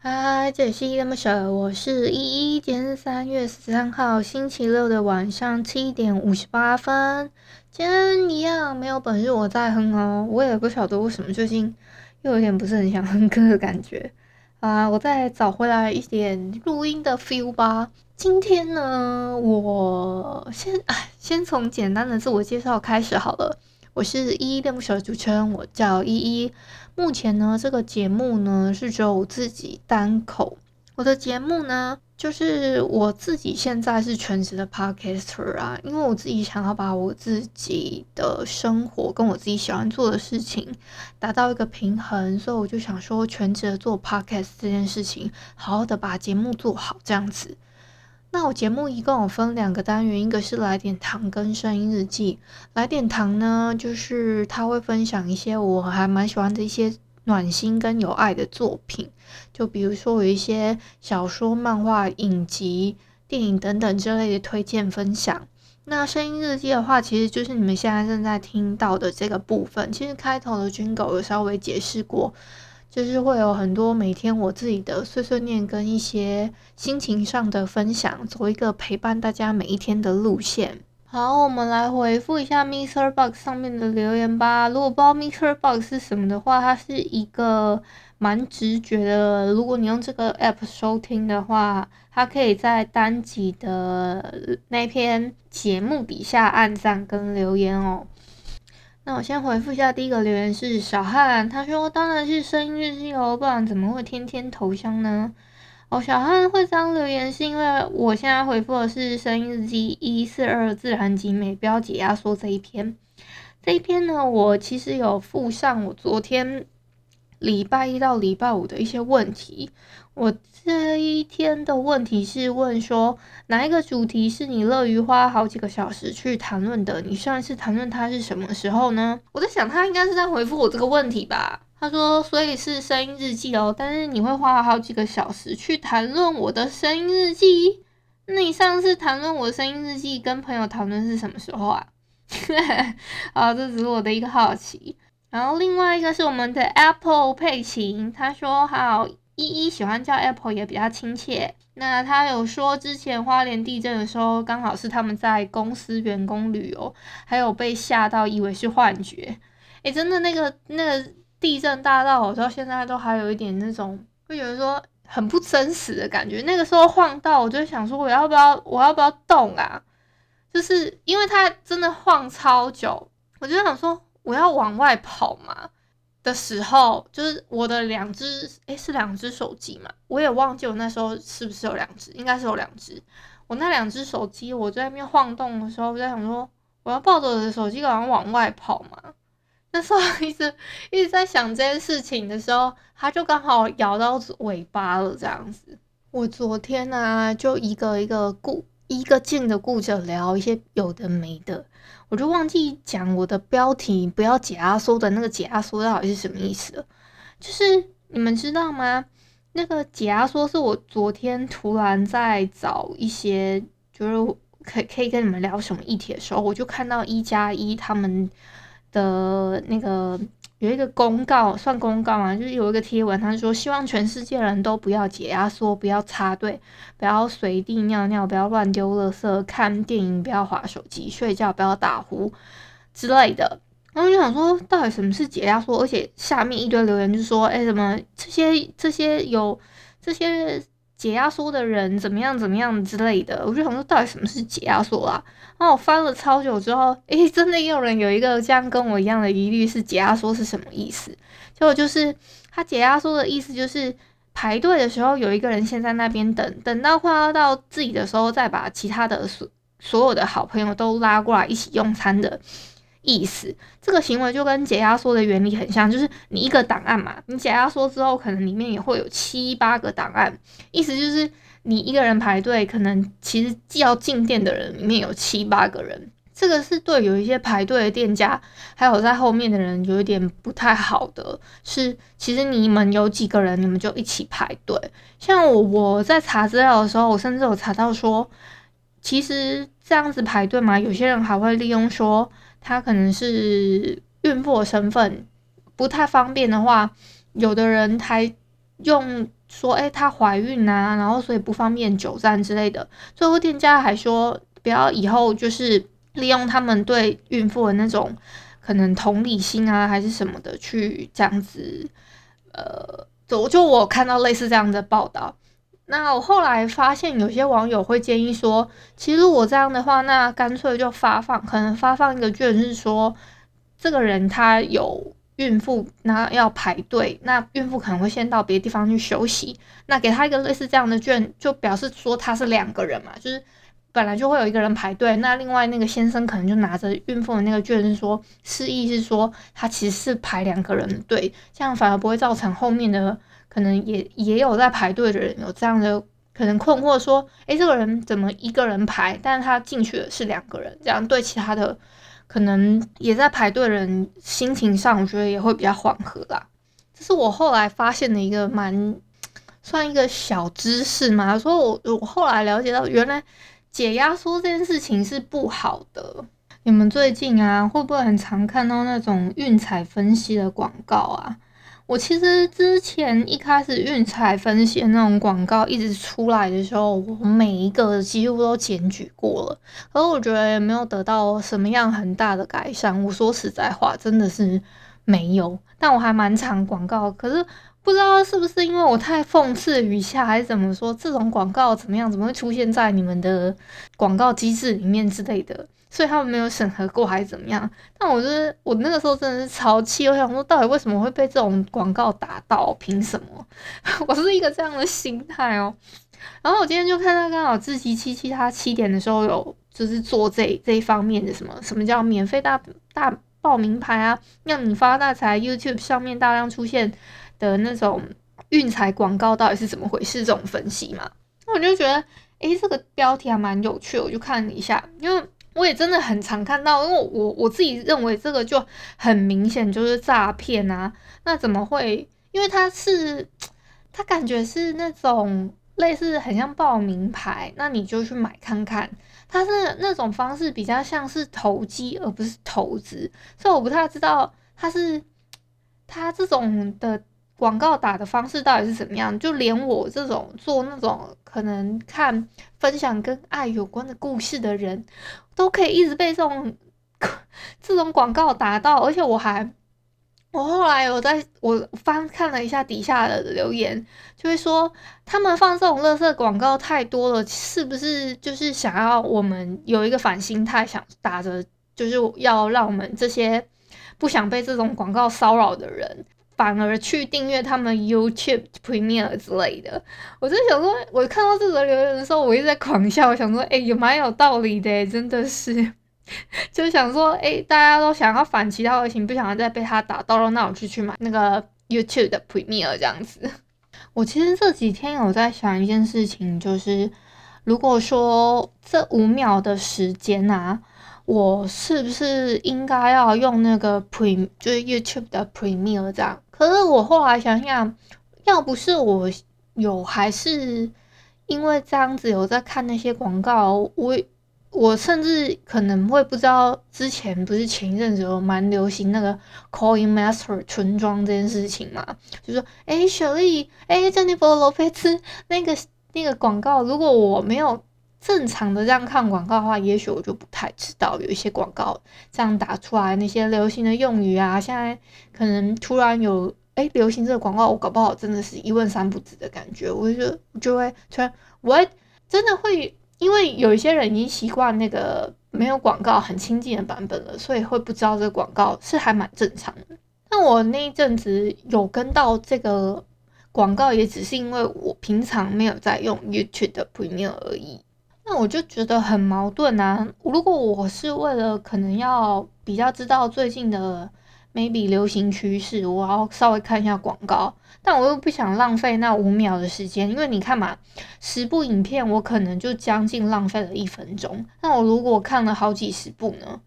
嗨，这里是依依恋不舍，我是依依。今天是三月十三号星期六的晚上七点五十八分。今天一样没有本日我在哼哦，我也不晓得为什么最近又有点不是很想哼歌的感觉啊。我再找回来一点录音的 feel 吧。今天呢，我先哎，先从简单的自我介绍开始好了。我是依依恋不舍的主持人，我叫依依。目前呢，这个节目呢是只有我自己单口。我的节目呢，就是我自己现在是全职的 podcaster 啊，因为我自己想要把我自己的生活跟我自己喜欢做的事情达到一个平衡，所以我就想说，全职的做 podcast 这件事情，好好的把节目做好，这样子。那我节目一共有分两个单元，一个是来点糖跟声音日记。来点糖呢，就是他会分享一些我还蛮喜欢的一些暖心跟有爱的作品，就比如说有一些小说、漫画、影集、电影等等之类的推荐分享。那声音日记的话，其实就是你们现在正在听到的这个部分。其实开头的军狗有稍微解释过。就是会有很多每天我自己的碎碎念跟一些心情上的分享，走一个陪伴大家每一天的路线。好，我们来回复一下 Mr. Box 上面的留言吧。如果不知道 Mr. Box 是什么的话，它是一个蛮直觉的。如果你用这个 App 收听的话，它可以在单集的那篇节目底下按赞跟留言哦。那我先回复一下，第一个留言是小汉，他说当然是声音日记哦，不然怎么会天天投箱呢？哦，小汉会这样留言是因为我现在回复的是声音日记一四二自然集美标解压缩这一篇，这一篇呢，我其实有附上我昨天礼拜一到礼拜五的一些问题。我这一天的问题是问说，哪一个主题是你乐于花好几个小时去谈论的？你上一次谈论它是什么时候呢？我在想，他应该是在回复我这个问题吧。他说，所以是声音日记哦，但是你会花好几个小时去谈论我的声音日记。那你上次谈论我的声音日记跟朋友讨论是什么时候啊？啊，这只是我的一个好奇。然后另外一个是我们的 Apple 佩琴，他说好。依依喜欢叫 Apple 也比较亲切。那他有说之前花莲地震的时候，刚好是他们在公司员工旅游，还有被吓到以为是幻觉。诶，真的那个那个地震大到我到现在都还有一点那种会觉得说很不真实的感觉。那个时候晃到，我就想说我要不要我要不要动啊？就是因为它真的晃超久，我就想说我要往外跑嘛。的时候，就是我的两只，诶，是两只手机嘛？我也忘记我那时候是不是有两只，应该是有两只。我那两只手机，我在那边晃动的时候，我在想说，我要抱着我的手机，赶快往外跑嘛。那时候一直 一直在想这件事情的时候，它就刚好摇到尾巴了，这样子。我昨天呢、就一个一个顾，一个劲的顾着聊一些有的没的。我就忘记讲我的标题，不要解压缩的那个解压缩到底是什么意思了？就是你们知道吗？那个解压缩是我昨天突然在找一些，就是可可以跟你们聊什么议题的时候，我就看到一加一他们的那个。有一个公告，算公告嘛，就是有一个贴文，他说希望全世界人都不要解压缩，不要插队，不要随地尿尿，不要乱丢垃圾，看电影不要划手机，睡觉不要打呼之类的。然后就想说，到底什么是解压缩？而且下面一堆留言就说，哎，什么这些这些有这些。解压缩的人怎么样怎么样之类的，我就想说到底什么是解压缩啊？然后我翻了超久之后，诶，真的也有人有一个这样跟我一样的疑虑，是解压缩是什么意思？结果就是他解压缩的意思就是排队的时候有一个人先在那边等，等到快要到自己的时候，再把其他的所所有的好朋友都拉过来一起用餐的意思。这个行为就跟解压缩的原理很像，就是你一个档案嘛，你解压缩之后，可能里面也会有七八个档案，意思就是你一个人排队，可能其实既要进店的人里面有七八个人。这个是对有一些排队的店家，还有在后面的人有一点不太好的，是其实你们有几个人，你们就一起排队。像我我在查资料的时候，我甚至有查到说，其实这样子排队嘛，有些人还会利用说他可能是孕妇的身份不太方便的话，有的人还用说，哎，她怀孕啊，然后所以不方便久站之类的。最后店家还说，不要以后就是。利用他们对孕妇的那种可能同理心啊，还是什么的，去这样子，呃，就就我看到类似这样的报道。那我后来发现，有些网友会建议说，其实我这样的话，那干脆就发放，可能发放一个券，是说这个人他有孕妇，那要排队，那孕妇可能会先到别的地方去休息，那给他一个类似这样的券，就表示说他是两个人嘛，就是。本来就会有一个人排队，那另外那个先生可能就拿着孕妇的那个券，是说示意是说他其实是排两个人的队，这样反而不会造成后面的可能也也有在排队的人有这样的可能困惑，说，诶，这个人怎么一个人排，但是他进去的是两个人，这样对其他的可能也在排队人心情上，我觉得也会比较缓和啦。这是我后来发现的一个蛮算一个小知识嘛，所以我我后来了解到原来。解压缩这件事情是不好的。你们最近啊，会不会很常看到那种运彩分析的广告啊？我其实之前一开始运彩分析的那种广告一直出来的时候，我每一个几乎都检举过了，可是我觉得也没有得到什么样很大的改善。我说实在话，真的是没有。但我还蛮常广告，可是。不知道是不是因为我太讽刺语下，还是怎么说？这种广告怎么样？怎么会出现在你们的广告机制里面之类的？所以他们没有审核过，还是怎么样？但我就是我那个时候真的是超气，我想说，到底为什么会被这种广告打到？凭什么？我是一个这样的心态哦。然后我今天就看到刚好自习七七他七点的时候有就是做这这一方面的什么什么叫免费大大报名牌啊，让你发大财，YouTube 上面大量出现。的那种运财广告到底是怎么回事？这种分析嘛，那我就觉得，诶，这个标题还蛮有趣，我就看了一下，因为我也真的很常看到，因为我我自己认为这个就很明显就是诈骗啊，那怎么会？因为他是，他感觉是那种类似很像报名牌，那你就去买看看，他是那种方式比较像是投机而不是投资，所以我不太知道他是他这种的。广告打的方式到底是怎么样？就连我这种做那种可能看分享跟爱有关的故事的人，都可以一直被这种这种广告打到，而且我还我后来有在我翻看了一下底下的留言，就会说他们放这种垃圾广告太多了，是不是就是想要我们有一个反心态，想打着就是要让我们这些不想被这种广告骚扰的人。反而去订阅他们 YouTube Premiere 之类的，我就想说，我看到这个留言的时候，我一直在狂笑。我想说，诶、欸，也蛮有道理的，真的是，就想说，诶、欸，大家都想要反其道而行，不想要再被他打到了，那我就去买那个 YouTube 的 Premiere 这样子。我其实这几天有在想一件事情，就是如果说这五秒的时间啊。我是不是应该要用那个 Pre 就是 YouTube 的 Premiere 这样？可是我后来想想，要不是我有，还是因为这样子有在看那些广告，我我甚至可能会不知道之前不是前一阵子有蛮流行那个 Coin Master 村庄这件事情嘛？就说诶，雪莉，诶，珍妮佛罗佩兹那个那个广告，如果我没有。正常的这样看广告的话，也许我就不太知道有一些广告这样打出来那些流行的用语啊，现在可能突然有诶流行这个广告，我搞不好真的是一问三不知的感觉，我就就会突然我真的会因为有一些人已经习惯那个没有广告很亲近的版本了，所以会不知道这个广告是还蛮正常的。那我那一阵子有跟到这个广告，也只是因为我平常没有在用 YouTube 的 Premium 而已。那我就觉得很矛盾啊。如果我是为了可能要比较知道最近的 maybe 流行趋势，我要稍微看一下广告，但我又不想浪费那五秒的时间，因为你看嘛，十部影片我可能就将近浪费了一分钟。那我如果看了好几十部呢？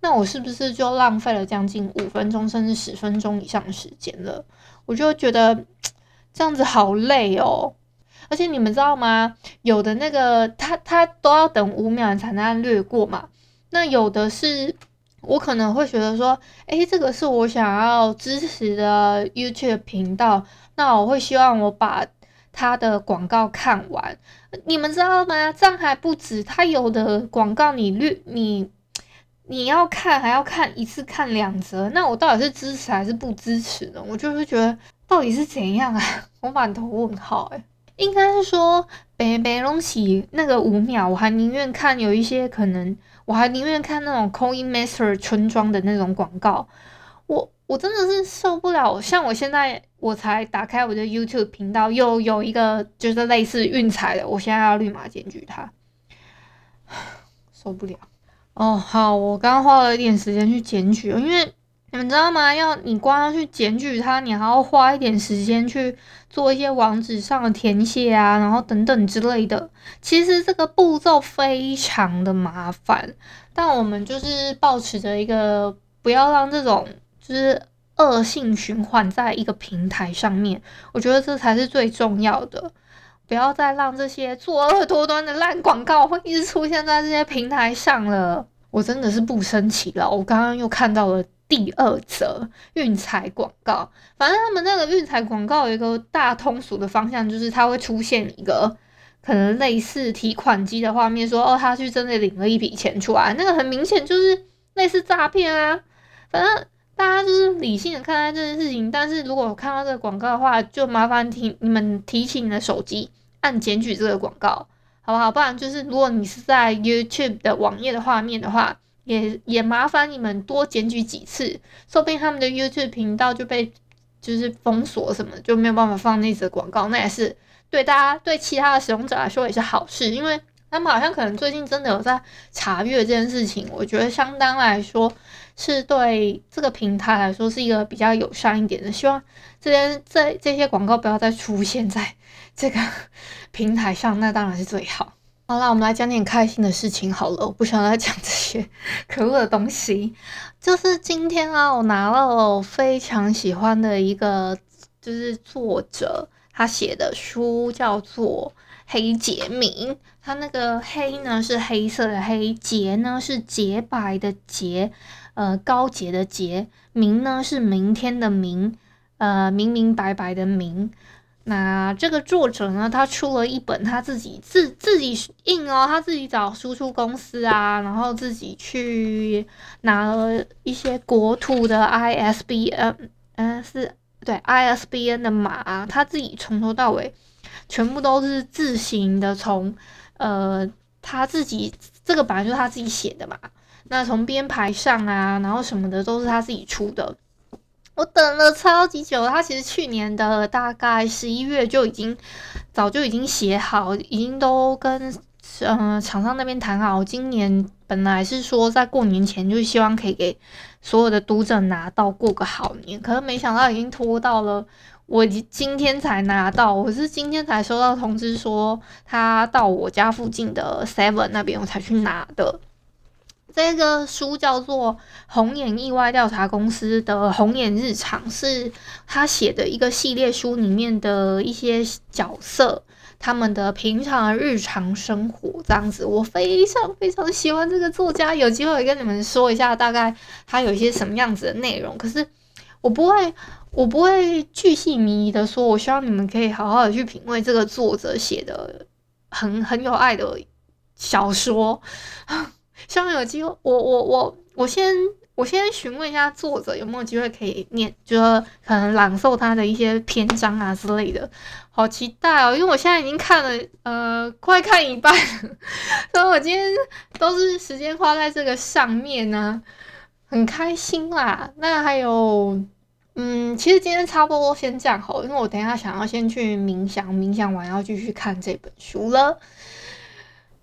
那我是不是就浪费了将近五分钟甚至十分钟以上的时间了？我就觉得 这样子好累哦。而且你们知道吗？有的那个他他都要等五秒才能略过嘛。那有的是我可能会觉得说，诶，这个是我想要支持的 YouTube 频道，那我会希望我把他的广告看完。你们知道吗？这样还不止，他有的广告你略你你要看还要看一次看两则，那我到底是支持还是不支持呢？我就是觉得到底是怎样啊？我满头问号诶。应该是说，北北隆起那个五秒，我还宁愿看有一些可能，我还宁愿看那种 Coin Master 村庄的那种广告。我我真的是受不了，像我现在我才打开我的 YouTube 频道，又有一个就是类似运彩的，我现在要立马检举他，受不了。哦，好，我刚刚花了一点时间去检举，因为。你们知道吗？要你光要去检举他，你还要花一点时间去做一些网址上的填写啊，然后等等之类的。其实这个步骤非常的麻烦，但我们就是抱持着一个不要让这种就是恶性循环在一个平台上面，我觉得这才是最重要的。不要再让这些作恶多端的烂广告会一直出现在这些平台上了。我真的是不生气了。我刚刚又看到了。第二则运彩广告，反正他们那个运彩广告有一个大通俗的方向，就是它会出现一个可能类似提款机的画面，说哦，他去真的领了一笔钱出来，那个很明显就是类似诈骗啊。反正大家就是理性的看待这件事情，但是如果看到这个广告的话，就麻烦提你们提起你的手机按检举这个广告，好不好？不然就是如果你是在 YouTube 的网页的画面的话。也也麻烦你们多检举几次，说不定他们的 YouTube 频道就被就是封锁什么，就没有办法放那则广告。那也是对大家对其他的使用者来说也是好事，因为他们好像可能最近真的有在查阅这件事情。我觉得相当来说是对这个平台来说是一个比较友善一点的。希望这些这这些广告不要再出现在这个 平台上，那当然是最好。好啦，我们来讲点开心的事情好了。我不想再讲这些 可恶的东西。就是今天啊，我拿了我非常喜欢的一个，就是作者他写的书，叫做《黑洁明》。他那个黑呢是黑色的黑，洁呢是洁白的洁，呃，高洁的洁。明呢是明天的明，呃，明明白白的明。那这个作者呢，他出了一本他自己自自己印哦，他自己找输出公司啊，然后自己去拿了一些国土的 ISBN，嗯，是对 ISBN 的码，他自己从头到尾全部都是自行的从，呃，他自己这个本来就是他自己写的嘛，那从编排上啊，然后什么的都是他自己出的。我等了超级久，他其实去年的大概十一月就已经早就已经写好，已经都跟嗯厂商那边谈好。今年本来是说在过年前就希望可以给所有的读者拿到过个好年，可是没想到已经拖到了我今天才拿到，我是今天才收到通知说他到我家附近的 Seven 那边我才去拿的。这个书叫做《红眼意外调查公司的红眼日常》，是他写的一个系列书里面的一些角色，他们的平常日常生活这样子。我非常非常喜欢这个作家，有机会跟你们说一下大概他有一些什么样子的内容。可是我不会，我不会巨细靡遗的说。我希望你们可以好好的去品味这个作者写的很很有爱的小说。希望有机会，我我我我先我先询问一下作者有没有机会可以念，就是可能朗诵他的一些篇章啊之类的，好期待哦！因为我现在已经看了，呃，快看一半了，所以我今天都是时间花在这个上面呢，很开心啦。那还有，嗯，其实今天差不多先这样好，因为我等下想要先去冥想，冥想完要继续看这本书了。